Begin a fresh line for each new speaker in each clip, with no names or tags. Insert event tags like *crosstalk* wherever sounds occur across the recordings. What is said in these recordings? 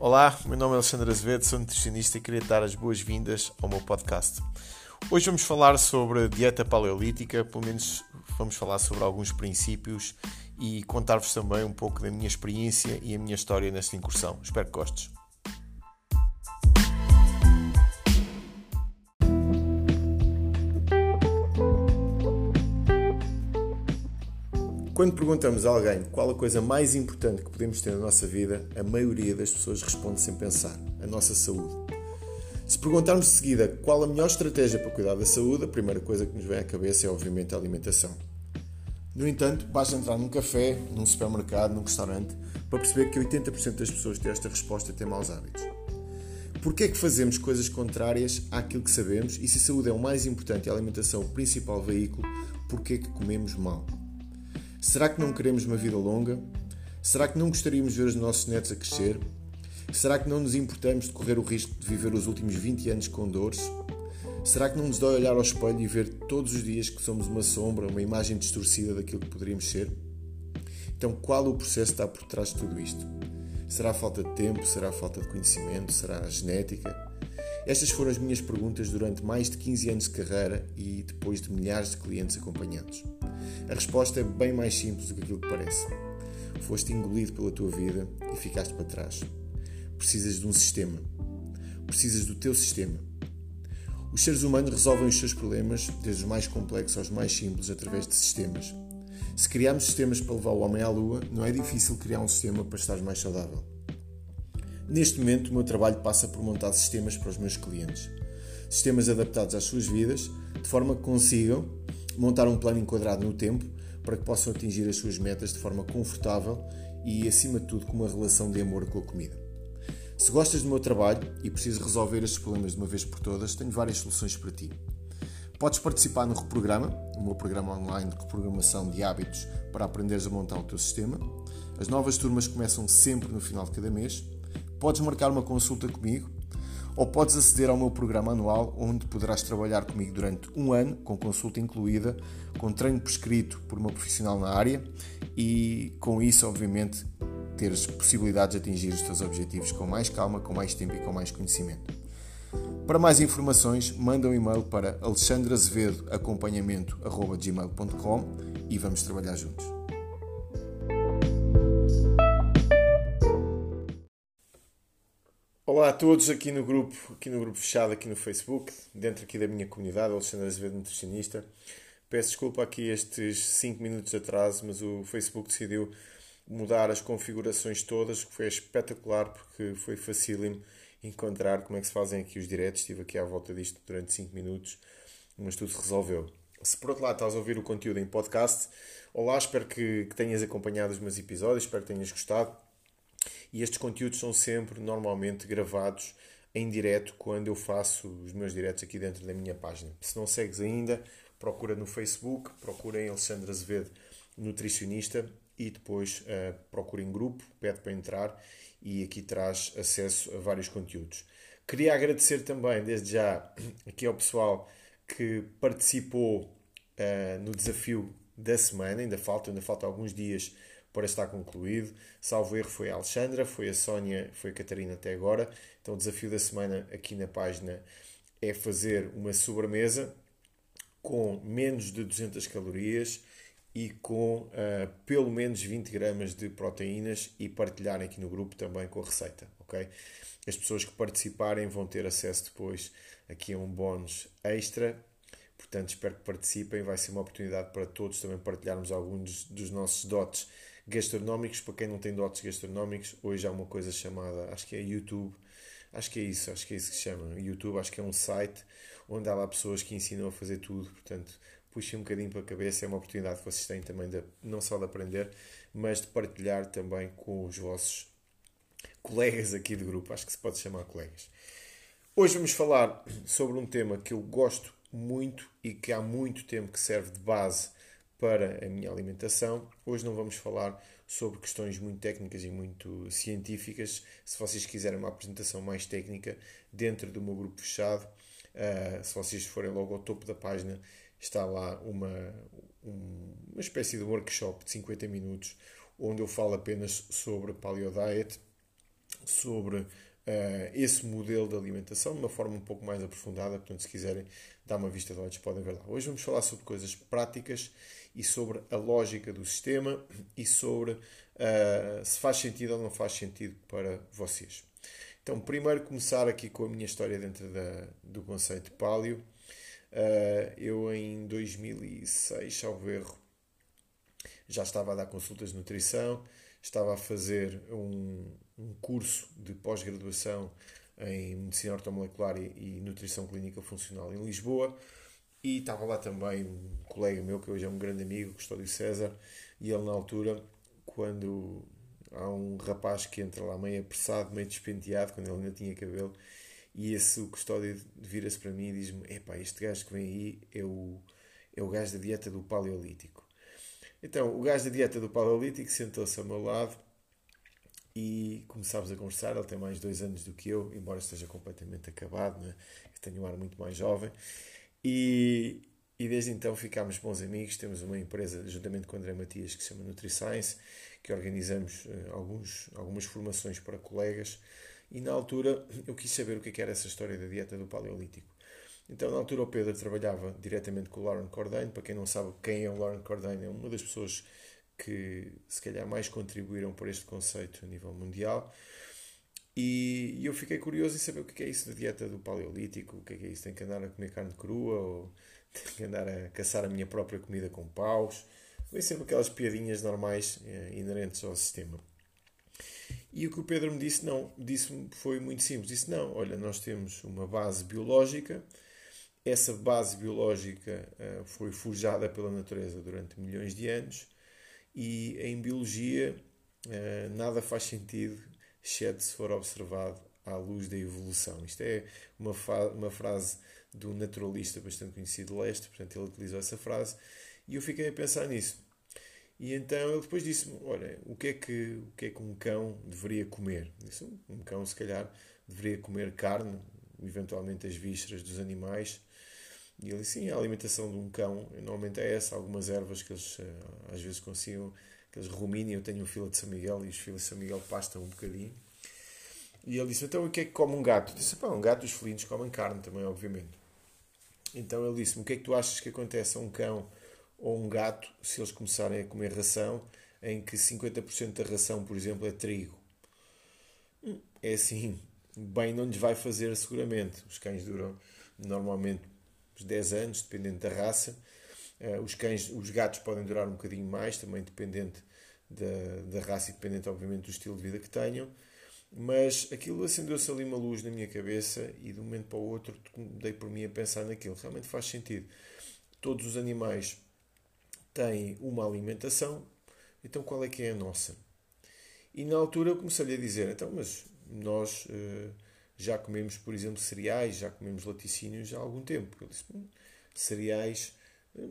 Olá, meu nome é Alexandre Azevedo, sou nutricionista e queria dar as boas-vindas ao meu podcast. Hoje vamos falar sobre dieta paleolítica, pelo menos vamos falar sobre alguns princípios e contar-vos também um pouco da minha experiência e a minha história nesta incursão. Espero que gostes. Quando perguntamos a alguém qual a coisa mais importante que podemos ter na nossa vida, a maioria das pessoas responde sem pensar: a nossa saúde. Se perguntarmos de seguida qual a melhor estratégia para cuidar da saúde, a primeira coisa que nos vem à cabeça é, obviamente, a alimentação. No entanto, basta entrar num café, num supermercado, num restaurante, para perceber que 80% das pessoas que têm esta resposta têm maus hábitos. Porquê é que fazemos coisas contrárias àquilo que sabemos e se a saúde é o mais importante e a alimentação o principal veículo, porquê é que comemos mal? Será que não queremos uma vida longa? Será que não gostaríamos de ver os nossos netos a crescer? Será que não nos importamos de correr o risco de viver os últimos 20 anos com dores? Será que não nos dói olhar ao espelho e ver todos os dias que somos uma sombra, uma imagem distorcida daquilo que poderíamos ser? Então, qual o processo está por trás de tudo isto? Será a falta de tempo? Será a falta de conhecimento? Será a genética? Estas foram as minhas perguntas durante mais de 15 anos de carreira e depois de milhares de clientes acompanhados. A resposta é bem mais simples do que aquilo que parece. Foste engolido pela tua vida e ficaste para trás. Precisas de um sistema. Precisas do teu sistema. Os seres humanos resolvem os seus problemas, desde os mais complexos aos mais simples, através de sistemas. Se criarmos sistemas para levar o homem à lua, não é difícil criar um sistema para estar mais saudável. Neste momento, o meu trabalho passa por montar sistemas para os meus clientes. Sistemas adaptados às suas vidas, de forma que consigam montar um plano enquadrado no tempo para que possam atingir as suas metas de forma confortável e, acima de tudo, com uma relação de amor com a comida. Se gostas do meu trabalho e precisas resolver estes problemas de uma vez por todas, tenho várias soluções para ti. Podes participar no Reprograma, o meu programa online de reprogramação de hábitos para aprenderes a montar o teu sistema. As novas turmas começam sempre no final de cada mês. Podes marcar uma consulta comigo ou podes aceder ao meu programa anual, onde poderás trabalhar comigo durante um ano, com consulta incluída, com treino prescrito por uma profissional na área e, com isso, obviamente, teres possibilidades de atingir os teus objetivos com mais calma, com mais tempo e com mais conhecimento. Para mais informações, manda um e-mail para alexandrazevedoacompanhamento.gmail.com e vamos trabalhar juntos. Olá a todos aqui no grupo, aqui no grupo fechado aqui no Facebook, dentro aqui da minha comunidade, Alexandre Azevedo Nutricionista. Peço desculpa aqui estes 5 minutos de atraso, mas o Facebook decidiu mudar as configurações todas, que foi espetacular porque foi facílimo encontrar como é que se fazem aqui os diretos. Estive aqui à volta disto durante 5 minutos, mas tudo se resolveu. Se por outro lado estás a ouvir o conteúdo em podcast, olá, espero que, que tenhas acompanhado os meus episódios, espero que tenhas gostado e estes conteúdos são sempre normalmente gravados em direto quando eu faço os meus diretos aqui dentro da minha página. Se não segues ainda, procura no Facebook, procura em Alexandre Azevedo Nutricionista e depois uh, procura em grupo, pede para entrar e aqui traz acesso a vários conteúdos. Queria agradecer também, desde já, *clears throat* aqui ao pessoal que participou uh, no desafio da semana, ainda falta, ainda falta alguns dias para estar concluído. Salvo erro foi a Alexandra, foi a Sónia, foi a Catarina até agora. Então o desafio da semana aqui na página é fazer uma sobremesa com menos de 200 calorias e com uh, pelo menos 20 gramas de proteínas e partilhar aqui no grupo também com a receita, ok? As pessoas que participarem vão ter acesso depois aqui a um bónus extra, portanto espero que participem, vai ser uma oportunidade para todos também partilharmos alguns dos nossos dotes gastronómicos, para quem não tem dotes gastronómicos, hoje há uma coisa chamada, acho que é YouTube, acho que é isso, acho que é isso que se chama. YouTube, acho que é um site onde há lá pessoas que ensinam a fazer tudo, portanto, puxem um bocadinho para a cabeça, é uma oportunidade que vocês têm também de, não só de aprender, mas de partilhar também com os vossos colegas aqui do grupo, acho que se pode chamar colegas. Hoje vamos falar sobre um tema que eu gosto muito e que há muito tempo que serve de base para a minha alimentação. Hoje não vamos falar sobre questões muito técnicas e muito científicas. Se vocês quiserem uma apresentação mais técnica dentro do meu grupo fechado, uh, se vocês forem logo ao topo da página, está lá uma, um, uma espécie de workshop de 50 minutos onde eu falo apenas sobre paleo diet sobre uh, esse modelo de alimentação de uma forma um pouco mais aprofundada. Portanto, se quiserem dar uma vista de olhos, podem ver lá. Hoje vamos falar sobre coisas práticas e sobre a lógica do sistema e sobre uh, se faz sentido ou não faz sentido para vocês. Então, primeiro começar aqui com a minha história dentro da, do conceito paleo. Uh, eu em 2006, salvo erro, já estava a dar consultas de nutrição, estava a fazer um, um curso de pós-graduação em Medicina Ortomolecular e, Nutrição Clínica Funcional em Lisboa e estava lá também um colega meu que hoje é um grande amigo, Custódio César, e ele na altura, quando há um rapaz que entra lá meio apressado, meio despenteado, quando ele ainda tinha cabelo, e esse Custódio vira-se para mim e diz-me: Epá, este gajo que vem aí é o, é o gajo da dieta do Paleolítico. Então, o gajo da dieta do Paleolítico sentou-se ao meu lado e começámos a conversar. Ele tem mais dois anos do que eu, embora esteja completamente acabado, né? eu tenho um ar muito mais jovem. E, e desde então ficámos bons amigos. Temos uma empresa, juntamente com o André Matias, que se chama NutriScience, que organizamos uh, alguns, algumas formações para colegas. E na altura eu quis saber o que é era essa história da dieta do Paleolítico. Então, na altura, o Pedro trabalhava diretamente com o Lauren Cordain. Para quem não sabe quem é o Lauren Cordain, é uma das pessoas que se calhar mais contribuíram para este conceito a nível mundial. E eu fiquei curioso em saber o que é isso da dieta do Paleolítico, o que é isso, tem que andar a comer carne crua ou *laughs* tem que andar a caçar a minha própria comida com paus. Vem sempre aquelas piadinhas normais eh, inerentes ao sistema. E o que o Pedro me disse, não, disse foi muito simples. Disse, não, olha, nós temos uma base biológica, essa base biológica uh, foi forjada pela natureza durante milhões de anos e em biologia uh, nada faz sentido, exceto se for observado à luz da evolução. Isto é uma, uma frase um naturalista bastante conhecido leste, portanto ele utilizou essa frase e eu fiquei a pensar nisso. E então ele depois disse-me: Olha, o que, é que, o que é que um cão deveria comer? Disse, um cão, se calhar, deveria comer carne, eventualmente as vísceras dos animais. E ele Sim, a alimentação de um cão normalmente é essa. Algumas ervas que eles eh, às vezes consigam, que eles ruminem. Eu tenho um fila de São Miguel e os filas de São Miguel pastam um bocadinho. E ele disse: Então o que é que come um gato? Eu disse: Pá, um gato, os felinos comem carne também, obviamente. Então ele disse-me: O que é que tu achas que acontece a um cão ou um gato se eles começarem a comer ração em que 50% da ração, por exemplo, é trigo. Hum, é assim, bem não lhes vai fazer seguramente. Os cães duram normalmente uns 10 anos, dependendo da raça. Eh, os, cães, os gatos podem durar um bocadinho mais, também dependente da, da raça e dependente, obviamente, do estilo de vida que tenham. Mas aquilo acendeu-se ali uma luz na minha cabeça e de um momento para o outro dei por mim a pensar naquilo. Realmente faz sentido. Todos os animais têm uma alimentação, então qual é que é a nossa? E na altura eu comecei-lhe a dizer, então, mas nós uh, já comemos, por exemplo, cereais, já comemos laticínios há algum tempo. Ele disse, hum, cereais,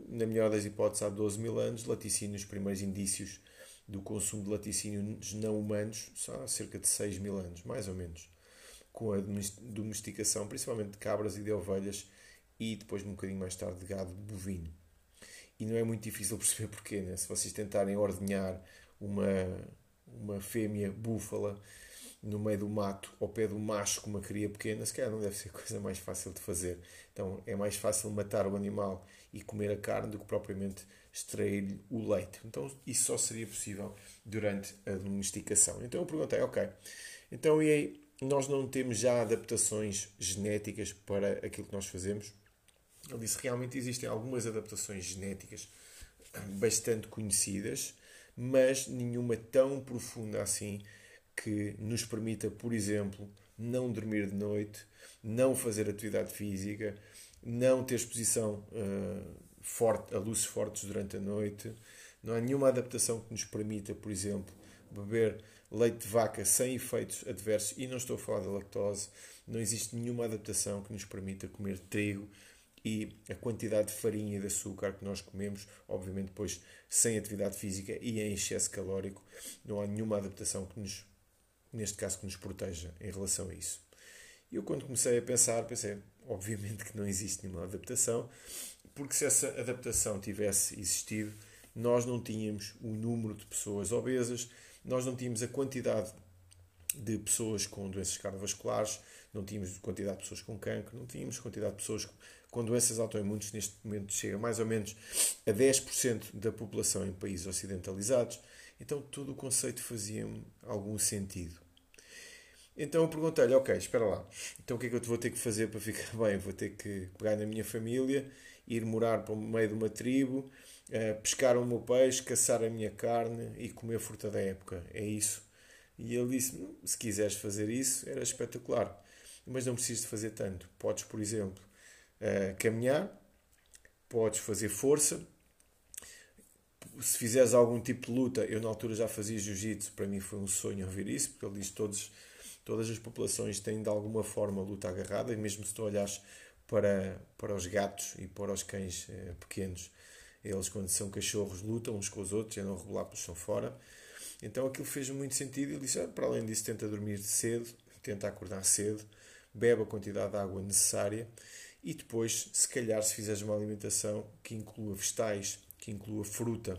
na melhor das hipóteses, há 12 mil anos, laticínios, os primeiros indícios do consumo de laticínios não humanos, só há cerca de 6 mil anos, mais ou menos, com a domesticação, principalmente de cabras e de ovelhas, e depois um bocadinho mais tarde de gado bovino e não é muito difícil *laughs* perceber porquê. Né? Se vocês tentarem ordenhar uma, uma fêmea búfala no meio do mato, ao pé do macho com uma cria pequena, se calhar não deve ser a *laughs* coisa mais fácil de fazer. Então é mais fácil matar o animal e comer a carne do que propriamente extrair-lhe o leite. Então isso só seria possível durante a domesticação. Então eu perguntei, ok, então e aí nós não temos já adaptações genéticas para aquilo que nós fazemos? Ele disse realmente existem algumas adaptações genéticas bastante conhecidas, mas nenhuma tão profunda assim que nos permita, por exemplo, não dormir de noite, não fazer atividade física, não ter exposição uh, forte, a luzes fortes durante a noite. Não há nenhuma adaptação que nos permita, por exemplo, beber leite de vaca sem efeitos adversos, e não estou a falar da lactose, não existe nenhuma adaptação que nos permita comer trigo e a quantidade de farinha e de açúcar que nós comemos, obviamente depois sem atividade física e em excesso calórico, não há nenhuma adaptação que nos, neste caso, que nos proteja em relação a isso. E eu quando comecei a pensar, pensei, obviamente que não existe nenhuma adaptação, porque se essa adaptação tivesse existido, nós não tínhamos o número de pessoas obesas, nós não tínhamos a quantidade de pessoas com doenças cardiovasculares, não tínhamos quantidade de pessoas com cancro, não tínhamos quantidade de pessoas com doenças autoimunes, neste momento chega mais ou menos a 10% da população em países ocidentalizados. Então todo o conceito fazia-me algum sentido. Então eu perguntei-lhe, ok, espera lá, então o que é que eu vou ter que fazer para ficar *laughs* bem? Vou ter que pegar na minha família, ir morar para o meio de uma tribo, eh, pescar o meu peixe, caçar a minha carne e comer fruta da época. É isso. E ele disse, hum, se quiseres fazer isso, era espetacular. Mas não precisas de fazer tanto. Podes, por exemplo, eh, caminhar, podes fazer força, se fizeres algum tipo de luta, eu na altura já fazia jiu-jitsu, para mim foi um sonho ouvir isso, porque ele diz todos Todas as populações têm de alguma forma luta agarrada, e mesmo se tu olhas para, para os gatos e para os cães eh, pequenos, eles, quando são cachorros, lutam uns com os outros, e não regular para o chão fora. Então aquilo fez muito sentido. Ele disse: ah, para além disso, tenta dormir cedo, tenta acordar cedo, bebe a quantidade de água necessária e depois, se calhar, se fizeres uma alimentação que inclua vegetais, que inclua fruta,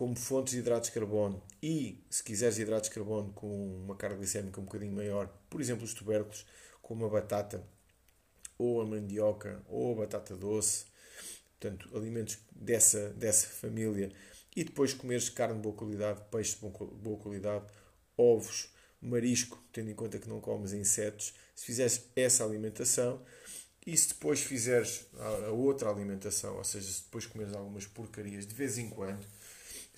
como fontes de hidratos de carbono e, se quiseres hidratos de carbono com uma carga glicémica um bocadinho maior, por exemplo, os tubérculos, como a batata ou a mandioca ou a batata doce, portanto, alimentos dessa, dessa família, e depois comeres carne de boa qualidade, peixe de boa qualidade, ovos, marisco, tendo em conta que não comes insetos, se fizeres essa alimentação e se depois fizeres a outra alimentação, ou seja, se depois comeres algumas porcarias de vez em quando,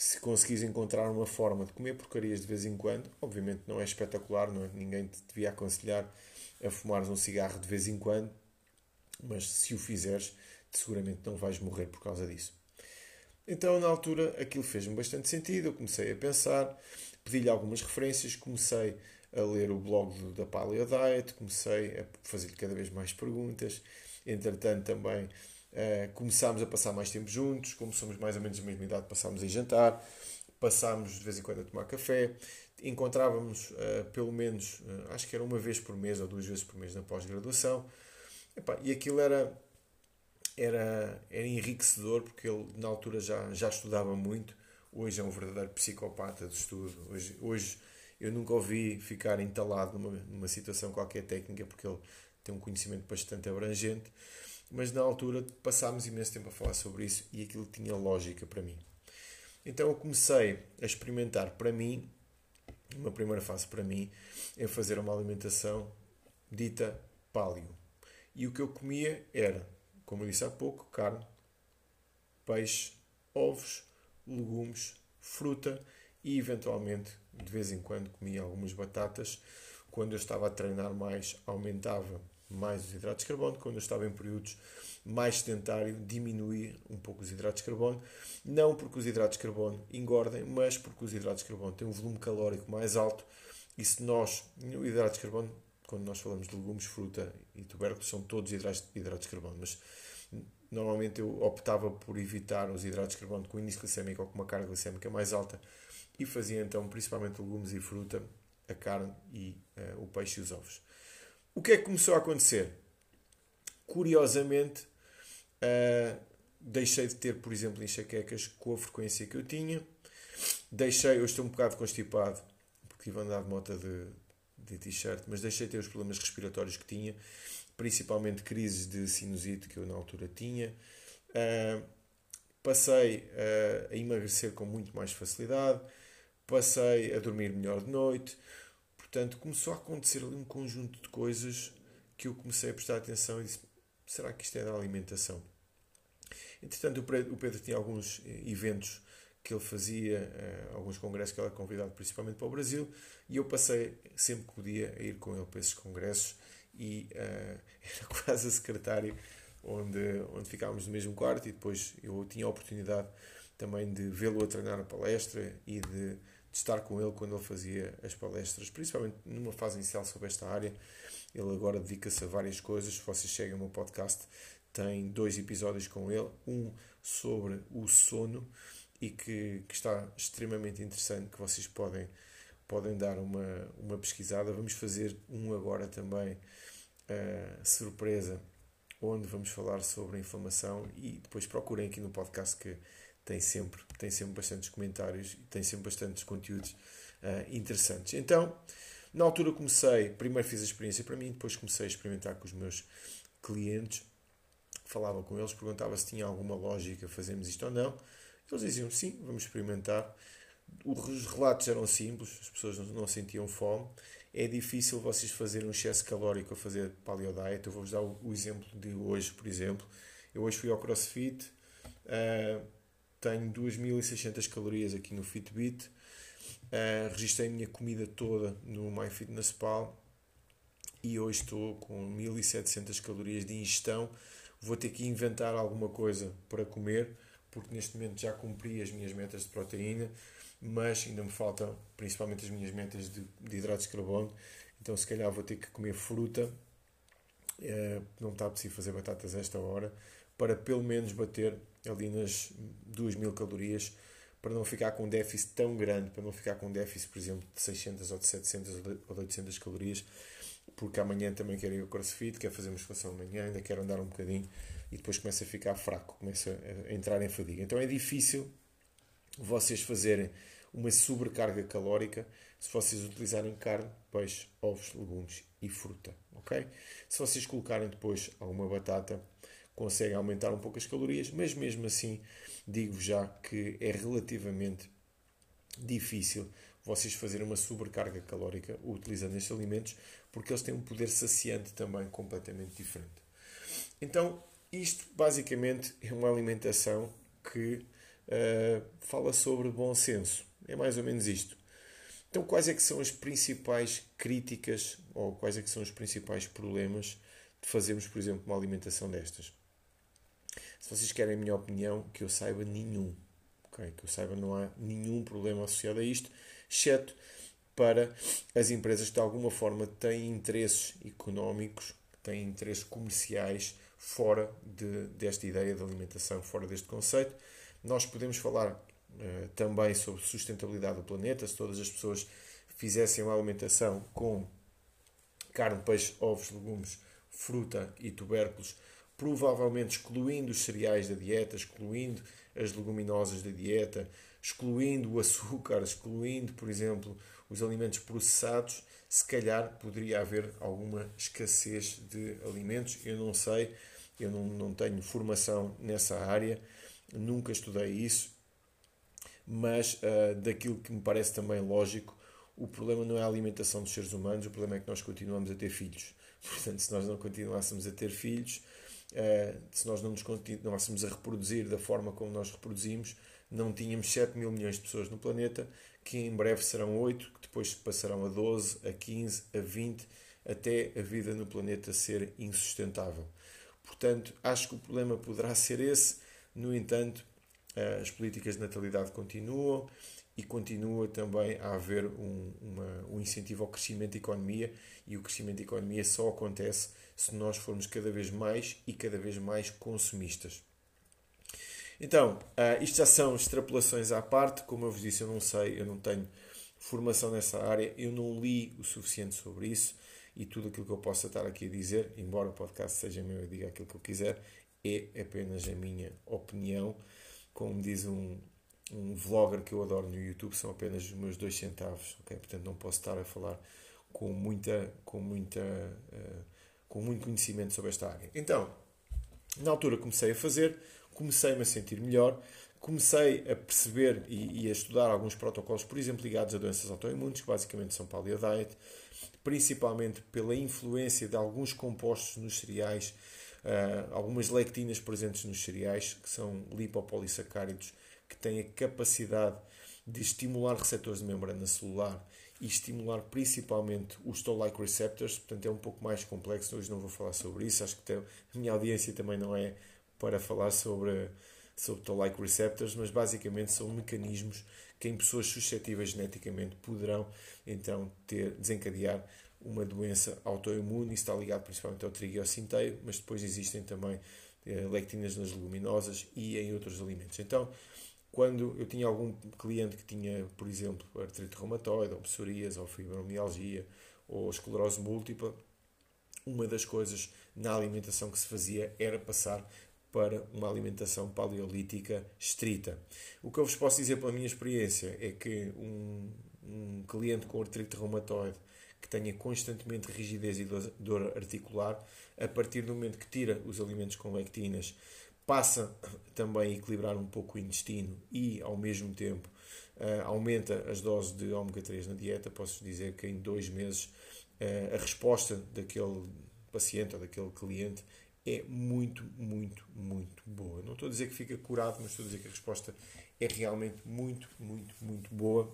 se conseguires encontrar uma forma de comer porcarias de vez em quando, obviamente não é espetacular, não é? ninguém te devia aconselhar a fumares um cigarro de vez em quando, mas se o fizeres, seguramente não vais morrer por causa disso. Então, na altura, aquilo fez-me bastante sentido. Eu comecei a pensar, pedi-lhe algumas referências, comecei a ler o blog da Paleo Diet, comecei a fazer-lhe cada vez mais perguntas. Entretanto, também Uh, começámos a passar mais tempo juntos, como somos mais ou menos da mesma idade, passámos a jantar, passámos de vez em quando a tomar café, encontrávamos uh, pelo menos, uh, acho que era uma vez por mês ou duas vezes por mês na pós-graduação, e aquilo era, era, era enriquecedor porque ele na altura já, já estudava muito, hoje é um verdadeiro psicopata de estudo, hoje, hoje eu nunca ouvi ficar entalado numa, numa situação qualquer técnica porque ele tem um conhecimento bastante abrangente mas na altura passámos imenso tempo a falar sobre isso e aquilo tinha lógica para mim. Então eu comecei a experimentar para mim, uma primeira fase para mim, é fazer uma alimentação dita paleo. E o que eu comia era, como eu disse há pouco, carne, peixe, ovos, legumes, fruta e eventualmente de vez em quando comia algumas batatas. Quando eu estava a treinar mais, aumentava mais os hidratos de carbono. Quando eu estava em períodos mais sedentário, diminuir um pouco os hidratos de carbono. Não porque os hidratos de carbono engordem, mas porque os hidratos de carbono têm um volume calórico mais alto. E se nós, o hidratos de carbono, quando nós falamos de legumes, fruta e tubérculos, são todos hidratos, hidratos de carbono. Mas normalmente eu optava por evitar os hidratos de carbono com índice glicémico ou com uma carga glicémica mais alta e fazia então principalmente legumes e fruta, a carne e uh, o peixe e os ovos. O que é que começou a acontecer? Curiosamente, uh, deixei de ter, por exemplo, enxaquecas com a frequência que eu tinha. Deixei, eu estou um bocado constipado, porque tive a andar de moto de, de t-shirt, mas deixei de ter os problemas respiratórios que tinha, principalmente crises de sinusite que eu na altura tinha. Uh, passei a emagrecer com muito mais facilidade, passei a dormir melhor de noite, Portanto, começou a acontecer ali um conjunto de coisas que eu comecei a prestar atenção e disse: será que isto é da alimentação? Entretanto, o Pedro tinha alguns eh, eventos que ele fazia, eh, alguns congressos que ele era convidado principalmente para o Brasil, e eu passei sempre que podia a ir com ele para esses congressos e uh, *laughs* era quase a secretário onde, onde ficávamos no mesmo quarto e depois eu tinha a oportunidade também de vê-lo a treinar a palestra e de de estar com ele quando ele fazia as palestras, principalmente numa fase inicial sobre esta área. Ele agora dedica-se a várias coisas. Se vocês chegam ao meu podcast, tem dois episódios com ele. Um sobre o sono e que, que está extremamente interessante, que vocês podem, podem dar uma, uma pesquisada. Vamos fazer um agora também, uh, surpresa, onde vamos falar sobre a inflamação e depois procurem aqui no podcast que tem sempre, tem sempre bastantes comentários e tem sempre bastantes conteúdos uh, interessantes. Então, Na altura comecei, primeiro fiz a experiência para mim, depois comecei a experimentar com os meus clientes. Falava com eles, perguntava se tinha alguma lógica fazermos isto ou não. Eles diziam sim, vamos experimentar. Os relatos eram simples, as pessoas não sentiam fome. É difícil vocês fazerem um excesso calórico a fazer paleo diet. Eu vou-vos dar o exemplo de hoje, por exemplo. Eu hoje fui ao CrossFit, uh, tenho 2.600 calorias aqui no Fitbit, uh, registrei a minha comida toda no MyFitnessPal e hoje estou com 1.700 calorias de ingestão. Vou ter que inventar alguma coisa para comer, porque neste momento já cumpri as minhas metas de proteína, mas ainda me faltam principalmente as minhas metas de, de hidratos de carbono. Então, se calhar, vou ter que comer fruta. Uh, não está possível fazer batatas a esta hora para pelo menos bater ali nas 2000 calorias, para não ficar com um déficit tão grande, para não ficar com um déficit, por exemplo, de 600 ou de 700 ou de 800 calorias, porque amanhã também quero ir ao crossfit, quero fazer musculação amanhã, ainda quero andar um bocadinho e depois começa a ficar fraco, começa a entrar em fadiga. Então é difícil vocês fazerem uma sobrecarga calórica se vocês utilizarem carne, peixe, ovos, legumes e fruta, ok? Se vocês colocarem depois alguma batata, conseguem aumentar um pouco as calorias, mas mesmo assim digo já que é relativamente difícil vocês fazerem uma sobrecarga calórica utilizando estes alimentos, porque eles têm um poder saciante também completamente diferente. Então, isto basicamente é uma alimentação que uh, fala sobre bom senso. É mais ou menos isto. Então, quais é que são as principais críticas ou quais é que são os principais problemas de fazermos, por exemplo, uma alimentação destas? Se vocês querem a minha opinião, que eu saiba nenhum. Okay? Que eu saiba, não há nenhum problema associado a isto, exceto para as empresas que de alguma forma têm interesses económicos, têm interesses comerciais fora de, desta ideia de alimentação, fora deste conceito. Nós podemos falar uh, também sobre sustentabilidade do planeta, se todas as pessoas fizessem uma alimentação com carne, peixe, ovos, legumes, fruta e tubérculos, provavelmente excluindo os cereais da dieta, excluindo as leguminosas da dieta, excluindo o açúcar, excluindo, por exemplo, os alimentos processados, se calhar poderia haver alguma escassez de alimentos. Eu não sei, eu não, não tenho formação nessa área, nunca estudei isso, mas uh, daquilo que me parece também lógico, o problema não é a alimentação dos seres humanos, o problema é que nós continuamos a ter filhos. *laughs* Portanto, se nós não continuássemos a ter filhos, se nós não nos continuássemos a reproduzir da forma como nós reproduzimos, não tínhamos 7 mil milhões de pessoas no planeta, que em breve serão 8, que depois passarão a 12, a 15, a 20, até a vida no planeta ser insustentável. Portanto, acho que o problema poderá ser esse. No entanto, uh, as políticas de natalidade continuam e continua também a haver um, uma, um incentivo ao crescimento da economia e o crescimento da economia só acontece se nós formos cada vez mais e cada vez mais consumistas. Então, uh, isto já são extrapolações à parte, como eu vos disse, eu não sei, eu não tenho formação nessa área, eu não li o suficiente sobre isso e tudo aquilo que eu possa estar aqui a dizer, embora o podcast seja meu e diga aquilo que eu quiser, é apenas a minha opinião. Como diz um, um vlogger que eu adoro no YouTube, são apenas os meus dois centavos, ok? Portanto, não posso estar a falar com muita, com muita, uh, com muito conhecimento sobre esta área. Então, na altura comecei a fazer, comecei-me a sentir melhor, comecei a perceber e, e, a estudar alguns protocolos, por exemplo, ligados a doenças autoimunes, que basicamente são paleo diet, principalmente pela influência de alguns compostos nos cereais, uh, algumas lectinas presentes nos cereais, que são lipopolissacáridos que tem a capacidade de estimular receptores de membrana celular e estimular principalmente os toll-like receptors, portanto é um pouco mais complexo, hoje não vou falar sobre isso, acho que a minha audiência também não é para falar sobre, sobre toll-like receptors, mas basicamente são mecanismos que em pessoas suscetíveis geneticamente poderão então ter, desencadear uma doença autoimune, isso está ligado principalmente ao trigo e ao centeio, mas depois existem também eh, lectinas nas leguminosas e em outros alimentos. Então, quando eu tinha algum cliente que tinha, por exemplo, artrite reumatoide, ou psoríase, ou fibromialgia, ou esclerose múltipla, uma das coisas na alimentação que se fazia era passar para uma alimentação paleolítica estrita. O que eu vos posso dizer pela minha experiência é que um, um cliente com artrite reumatoide que tenha constantemente rigidez e dor articular. A partir do momento que tira os alimentos com lectinas, passa *coughs* também a equilibrar um pouco o intestino e, ao mesmo tempo, uh, aumenta as doses de ômega 3 na dieta. Posso dizer que em dois meses uh, a resposta daquele paciente ou daquele cliente é muito, muito, muito boa. Não estou a dizer que fica curado, mas estou a dizer que a resposta é realmente muito, muito, muito boa.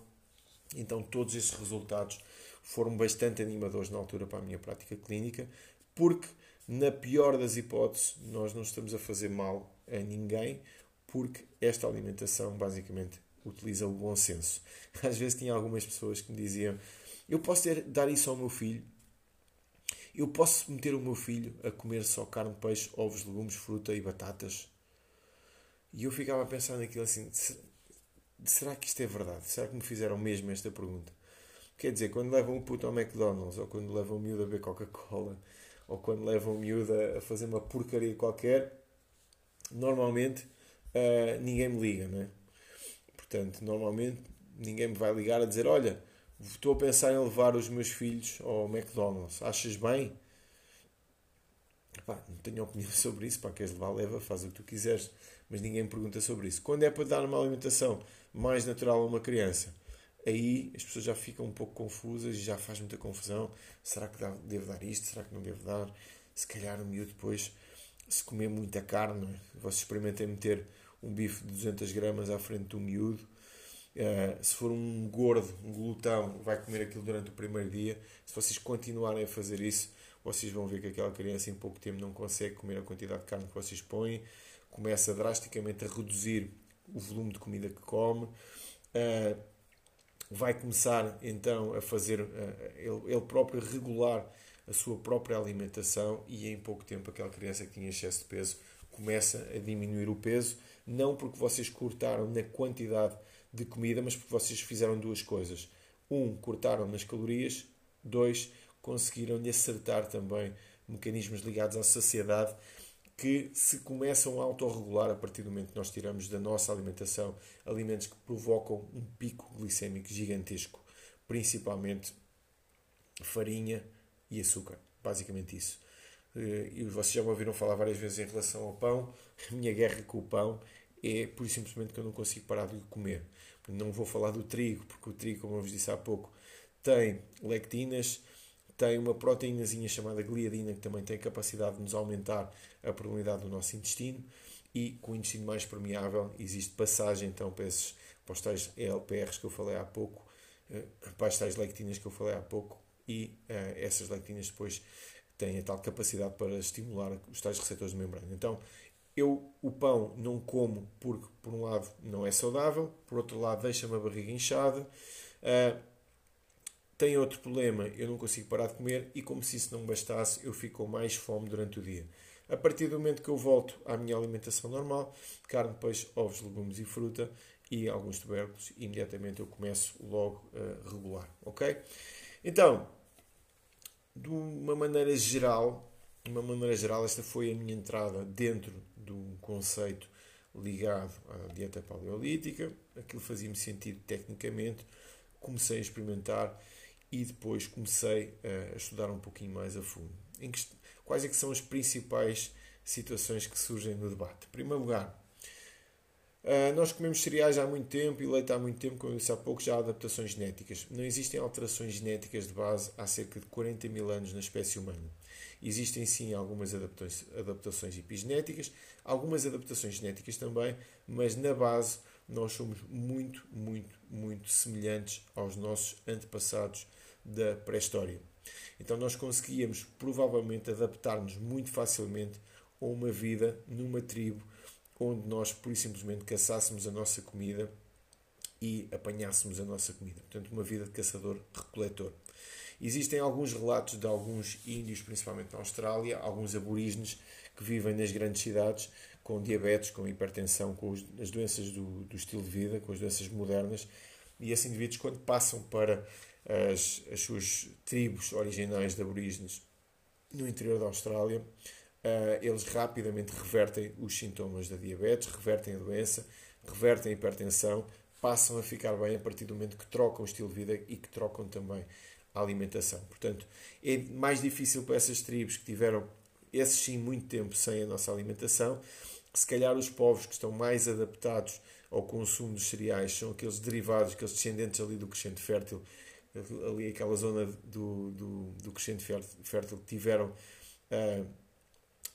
Então, todos esses resultados foram bastante animadores na altura para a minha prática clínica, porque, na pior das hipóteses, nós não estamos a fazer mal a ninguém, porque esta alimentação basicamente utiliza o bom senso. *laughs* Às vezes tinha algumas pessoas que me diziam: Eu posso ter, dar isso ao meu filho? Eu posso meter o meu filho a comer só carne, peixe, ovos, legumes, fruta e batatas? E eu ficava a pensar naquilo assim: será que isto é verdade? Será que me fizeram mesmo esta pergunta? Quer dizer, quando levam o puto ao McDonald's, ou quando levam o miúdo a beber Coca-Cola, ou quando levam o miúdo a fazer uma porcaria qualquer, normalmente uh, ninguém me liga, não é? Portanto, normalmente ninguém me vai ligar a dizer: Olha, Estou a pensar em levar os meus filhos ao McDonald's. Achas bem? Pá, não tenho opinião *laughs* sobre isso. Pá, queres levar, leva, faz o que tu quiseres. Mas ninguém me pergunta sobre isso. Quando é para dar uma alimentação mais natural a uma criança, aí as pessoas já ficam um pouco confusas e já faz muita confusão. Será que devo dar isto? Será que não devo dar? Se calhar o miúdo depois, se comer muita carne, é? vocês experimentem meter um bife de 200 gramas à frente do miúdo Uh, se for um gordo, um glutão, vai comer aquilo durante o primeiro dia. Se vocês continuarem a fazer isso, vocês vão ver que aquela criança em pouco tempo não consegue comer a quantidade de carne que vocês põem, começa drasticamente a reduzir o volume de comida que come, uh, vai começar então a fazer ele, ele próprio regular a sua própria alimentação e em pouco tempo aquela criança que tinha excesso de peso começa a diminuir o peso, não porque vocês cortaram na quantidade de comida, mas porque vocês fizeram duas coisas. Um, cortaram nas calorias. Dois, conseguiram-lhe acertar também mecanismos ligados à saciedade que se começam a autorregular a partir do momento que nós tiramos da nossa alimentação alimentos que provocam um pico glicémico gigantesco, principalmente farinha e açúcar. Basicamente isso. Eh, e vocês já me ouviram falar várias vezes em relação ao pão. A minha guerra com o pão é por simplesmente que eu não consigo parar de comer. Não vou falar do trigo, porque o trigo, como eu vos disse há pouco, tem lectinas, tem uma proteínazinha chamada gliadina que também tem capacidade de nos aumentar a probabilidade do nosso intestino e com o intestino mais permeável existe passagem então para, esses, para os tais ELPRs que eu falei há pouco, eh, para as tais lectinas que eu falei há pouco e uh, essas lectinas depois têm a tal capacidade para estimular os tais receptores de membrana. Então eu o pão não como porque, por um lado, não é saudável, por outro lado, deixa-me a barriga inchada. Uh, tem outro problema, eu não consigo parar de comer e, como se isso não bastasse, eu fico com mais fome durante o dia. A partir do momento que eu volto à minha alimentação normal, carne, peixe, ovos, legumes e fruta e alguns tubérculos, imediatamente eu começo logo a regular, ok? Então, de uma maneira geral, de uma maneira geral, esta foi a minha entrada dentro de um conceito ligado à dieta paleolítica. Aquilo fazia-me sentido tecnicamente. Comecei a experimentar e depois comecei a estudar um pouquinho mais a fundo. Que, quais é que são as principais situações que surgem no debate? Em primeiro lugar, Uh, nós comemos cereais há muito tempo e leite há muito tempo, como eu disse há pouco, já há adaptações genéticas. Não existem alterações genéticas de base há cerca de 40 mil anos na espécie humana. Existem sim algumas adaptações epigenéticas, algumas adaptações genéticas também, mas na base nós somos muito, muito, muito semelhantes aos nossos antepassados da pré-história. Então nós conseguíamos provavelmente adaptar-nos muito facilmente a uma vida numa tribo onde nós, por simplesmente, caçássemos a nossa comida e apanhássemos a nossa comida. Portanto, uma vida de caçador-recoletor. Existem alguns relatos de alguns índios, principalmente na Austrália, alguns aborígenes que vivem nas grandes cidades com diabetes, com hipertensão, com as doenças do, do estilo de vida, com as doenças modernas. E esses indivíduos, quando passam para as, as suas tribos originais de aborígenes no interior da Austrália, uh, eles rapidamente revertem os sintomas da diabetes, revertem a doença, revertem a hipertensão, passam a ficar bem a partir do momento que trocam o estilo de vida e que trocam também a alimentação. Portanto, é mais difícil para essas tribos que tiveram, esses sim, muito tempo sem a nossa alimentação. Se calhar os povos que estão mais adaptados ao consumo dos cereais são aqueles derivados, aqueles descendentes ali do crescente fértil, ali aquela zona do, do, do crescente fértil que tiveram uh,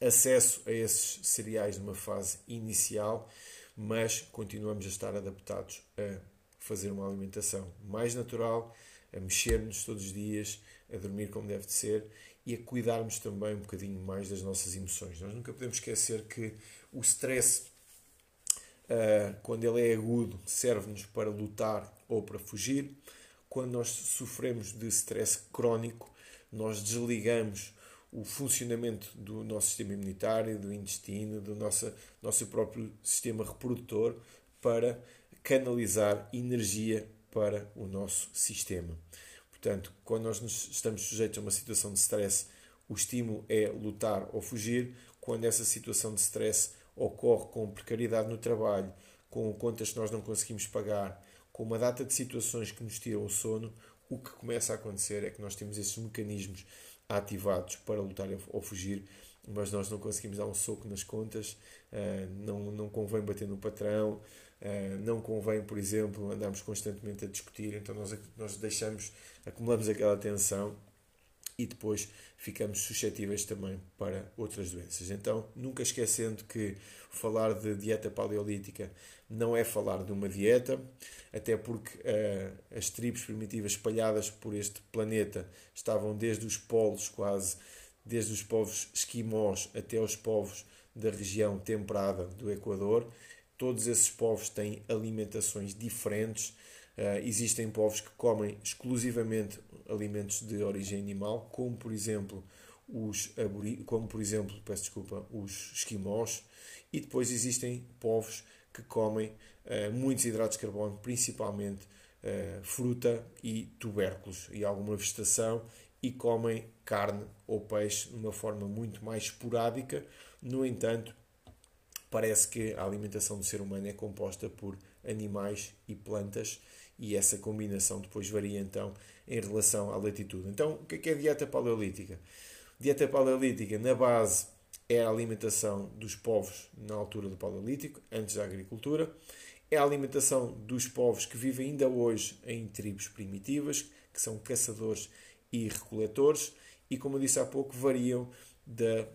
acesso a esses cereais numa fase inicial, mas continuamos a estar adaptados a fazer uma alimentação mais natural, a mexer-nos todos os dias, a dormir como deve de ser e a cuidarmos também um bocadinho mais das nossas emoções. Nós nunca podemos esquecer que o stress, uh, quando ele é agudo, serve-nos para lutar ou para fugir. Quando nós sofremos de stress crónico, nós desligamos o funcionamento do nosso sistema imunitário, do intestino, do nosso, nosso próprio sistema reprodutor para canalizar energia para o nosso sistema. Portanto, quando nós estamos sujeitos a uma situação de stress, o estímulo é lutar ou fugir. Quando essa situação de stress ocorre com precariedade no trabalho, com contas que nós não conseguimos pagar, com uma data de situações que nos tiram o sono, o que começa a acontecer é que nós temos esses mecanismos ativados para lutar ou fugir, mas nós não conseguimos dar um soco nas contas, eh, não, não convém bater no patrão, eh, não convém, por exemplo, andarmos constantemente a discutir, então nós, nós deixamos, acumulamos aquela tensão e depois ficamos suscetíveis também para outras doenças. Então, nunca esquecendo que falar de dieta paleolítica não é falar de uma dieta, até porque uh, as tribos primitivas espalhadas por este planeta estavam desde os polos quase, desde os povos esquimós até os povos da região temperada do Equador. Todos esses povos têm alimentações diferentes. Uh, existem povos que comem exclusivamente alimentos de origem animal, como por exemplo os como por exemplo, peço desculpa, os esquimós, e depois existem povos que comem uh, muitos hidratos de carbono, principalmente uh, fruta e tubérculos e alguma vegetação, e comem carne ou peixe de uma forma muito mais esporádica. No entanto, parece que a alimentação do ser humano é composta por animais e plantas e essa combinação depois varia então em relação à latitude. Então, o que é, é a dieta paleolítica? Dieta paleolítica, na base, é a alimentação dos povos na altura do Paleolítico, antes da agricultura. É a alimentação dos povos que vivem ainda hoje em tribos primitivas, que são caçadores e recoletores, e como eu disse há pouco, variam da,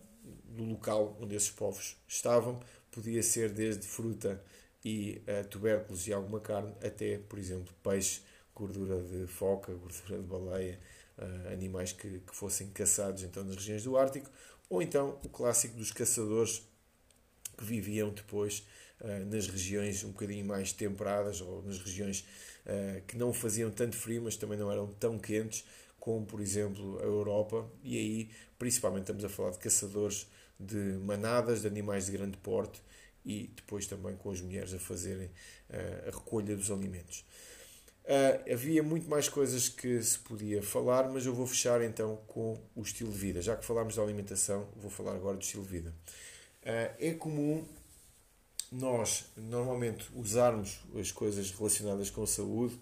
do local onde esses povos estavam. Podia ser desde fruta e uh, tubérculos e alguma carne, até, por exemplo, peixe, gordura de foca, gordura de baleia, uh, animais que, que fossem caçados então nas regiões do Ártico, ou então o clássico dos caçadores que viviam depois uh, nas regiões um bocadinho mais temperadas ou nas regiões uh, que não faziam tanto frio, mas também não eram tão quentes, como por exemplo a Europa, e aí principalmente estamos a falar de caçadores de manadas de animais de grande porte e depois também com as mulheres a fazerem uh, a recolha dos alimentos. Uh, havia muito mais coisas que se podia falar, mas eu vou fechar então com o estilo de vida. Já que falámos da alimentação, vou falar agora do estilo de vida. Uh, é comum nós normalmente usarmos as coisas relacionadas com saúde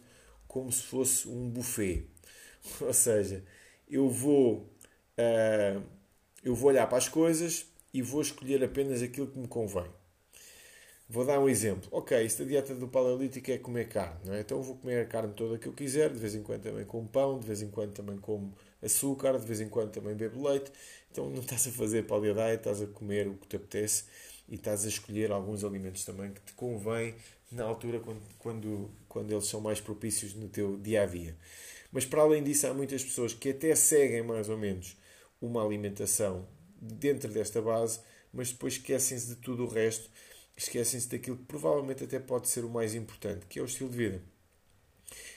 como se fosse um buffet. *laughs* Ou seja, eu vou, uh, eu vou olhar para as coisas e vou escolher apenas aquilo que me convém. Vou dar um exemplo. Ok, esta dieta do paleolítico é comer carne, não é? Então vou comer a carne toda que eu quiser, de vez em quando também como pão, de vez em quando também como açúcar, de vez em quando também bebo leite. Então não estás a fazer paleo diet, estás a comer o que te apetece e estás a escolher alguns alimentos também que te convém na altura quando, quando, quando eles são mais propícios no teu dia a dia. Mas para além disso, há muitas pessoas que até seguem mais ou menos uma alimentação dentro desta base, mas depois esquecem-se de tudo o resto esquecem-se daquilo que provavelmente até pode ser o mais importante, que é o estilo de vida.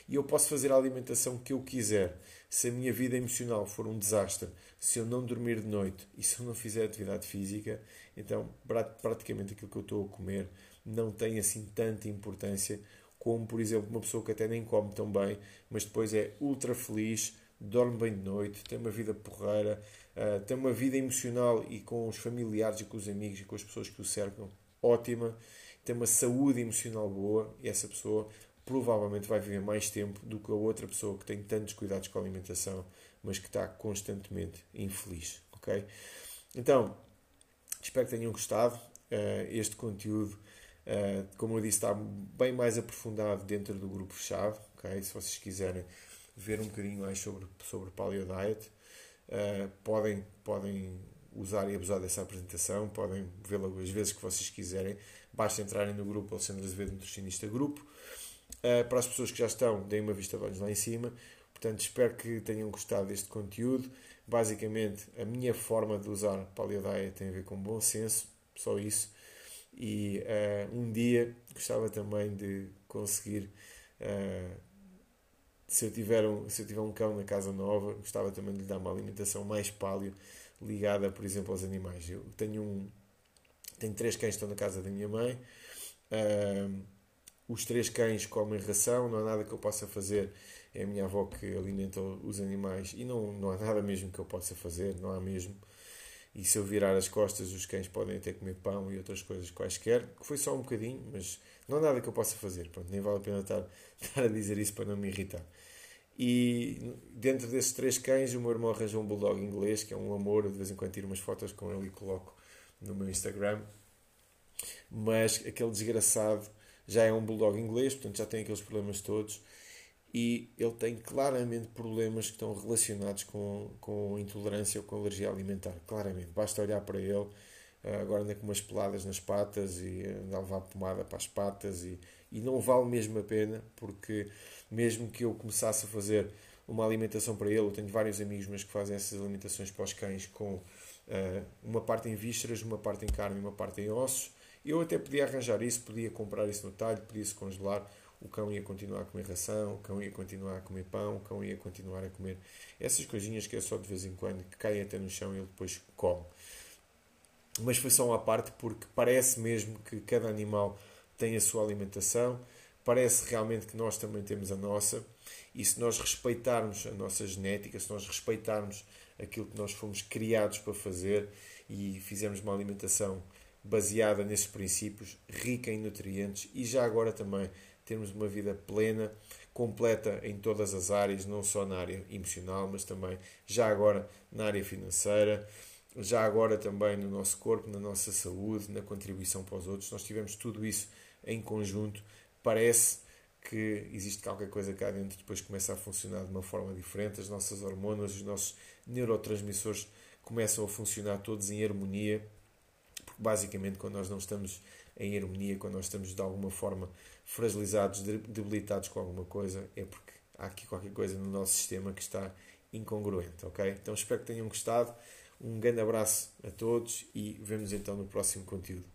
E eu posso fazer a alimentação que eu quiser. Se a minha vida emocional for um desastre, se eu não dormir de noite e se eu não fizer atividade física, então praticamente aquilo que eu estou a comer não tem assim tanta importância como, por exemplo, uma pessoa que até nem come tão bem, mas depois é ultra feliz, dorme bem de noite, tem uma vida porreira, uh, tem uma vida emocional e com os familiares e com os amigos e com as pessoas que o cercam ótima, tem uma saúde emocional boa e essa pessoa provavelmente vai viver mais tempo do que a outra pessoa que tem tantos cuidados com a alimentação, mas que está constantemente infeliz, ok? Então, espero que tenham gostado. Uh, este conteúdo, uh, como eu disse, está bem mais aprofundado dentro do grupo fechado, ok? Se vocês quiserem ver um bocadinho mais sobre, sobre Paleo Diet, uh, podem, podem usar e abusar dessa apresentação, podem vê-la as vezes que vocês quiserem. Basta entrarem no grupo Alexandre Azevedo Nutricionista Grupo. Uh, para as pessoas que já estão, deem uma vista de olhos lá em cima. Portanto, espero que tenham gostado deste conteúdo. Basicamente, a minha forma de usar Paleo tem a ver com bom senso, só isso. E uh, um dia gostava também de conseguir uh, se eu, tiver um, se eu tiver um cão na casa nova, gostava também de lhe dar uma alimentação mais paleo ligada, por exemplo, aos animais. Eu tenho um tenho três cães que estão na casa da minha mãe. Os três cães comem ração, não há nada que eu possa fazer. É a minha avó que alimenta os animais e não, não há nada mesmo que eu possa fazer, não há mesmo. E se eu virar as costas, os cães podem até comer pão e outras coisas quaisquer, que foi só um bocadinho, mas não há nada que eu possa fazer. Pronto, nem vale a pena estar, *laughs* estar a dizer isso para não me irritar. E dentro desses três cães, o meu irmão arranjou um bulldog inglês, que é um amor. Eu de vez em quando tiro umas fotos com ele e coloco no meu Instagram. Mas aquele desgraçado já é um bulldog inglês, portanto já tem aqueles problemas todos. E ele tem claramente problemas que estão relacionados com, com intolerância ou com alergia alimentar. Claramente, basta olhar para ele. Eh, agora anda com umas peladas nas patas e anda a levar pomada para as patas e, e não vale mesmo a pena porque mesmo que eu começasse a fazer uma alimentação para ele, eu tenho vários amigos meus que fazem essas alimentações para os cães com uh, uma parte em vísceras, uma parte em carne e uma parte em ossos. Eu até podia arranjar isso, podia comprar isso no talho, podia-se congelar, o cão ia continuar a comer ração, o cão ia continuar a comer pão, o cão ia continuar a comer essas coisinhas que é só de vez em quando, que caem até no chão e ele depois come. Mas foi só uma parte porque parece mesmo que cada animal tem a sua alimentação parece realmente que nós também temos a nossa, e se nós respeitarmos a nossa genética, se nós respeitarmos aquilo que nós fomos criados para fazer e fizermos uma alimentação baseada nesses princípios, rica em nutrientes e já agora também termos uma vida plena, completa em todas as áreas, não só na área emocional, mas também já agora na área financeira, já agora também no nosso corpo, na nossa saúde, na contribuição para os outros. Nós tivemos tudo isso em conjunto parece que existe qualquer coisa cá dentro depois começa a funcionar de uma forma diferente, as nossas hormonas, os nossos neurotransmissores começam a funcionar todos em harmonia, porque basicamente quando nós não estamos em harmonia, quando nós estamos de alguma forma fragilizados, debilitados com alguma coisa, é porque há aqui qualquer coisa no nosso sistema que está incongruente, ok? Então espero que tenham gostado. Um grande abraço a todos e vemos então no próximo conteúdo.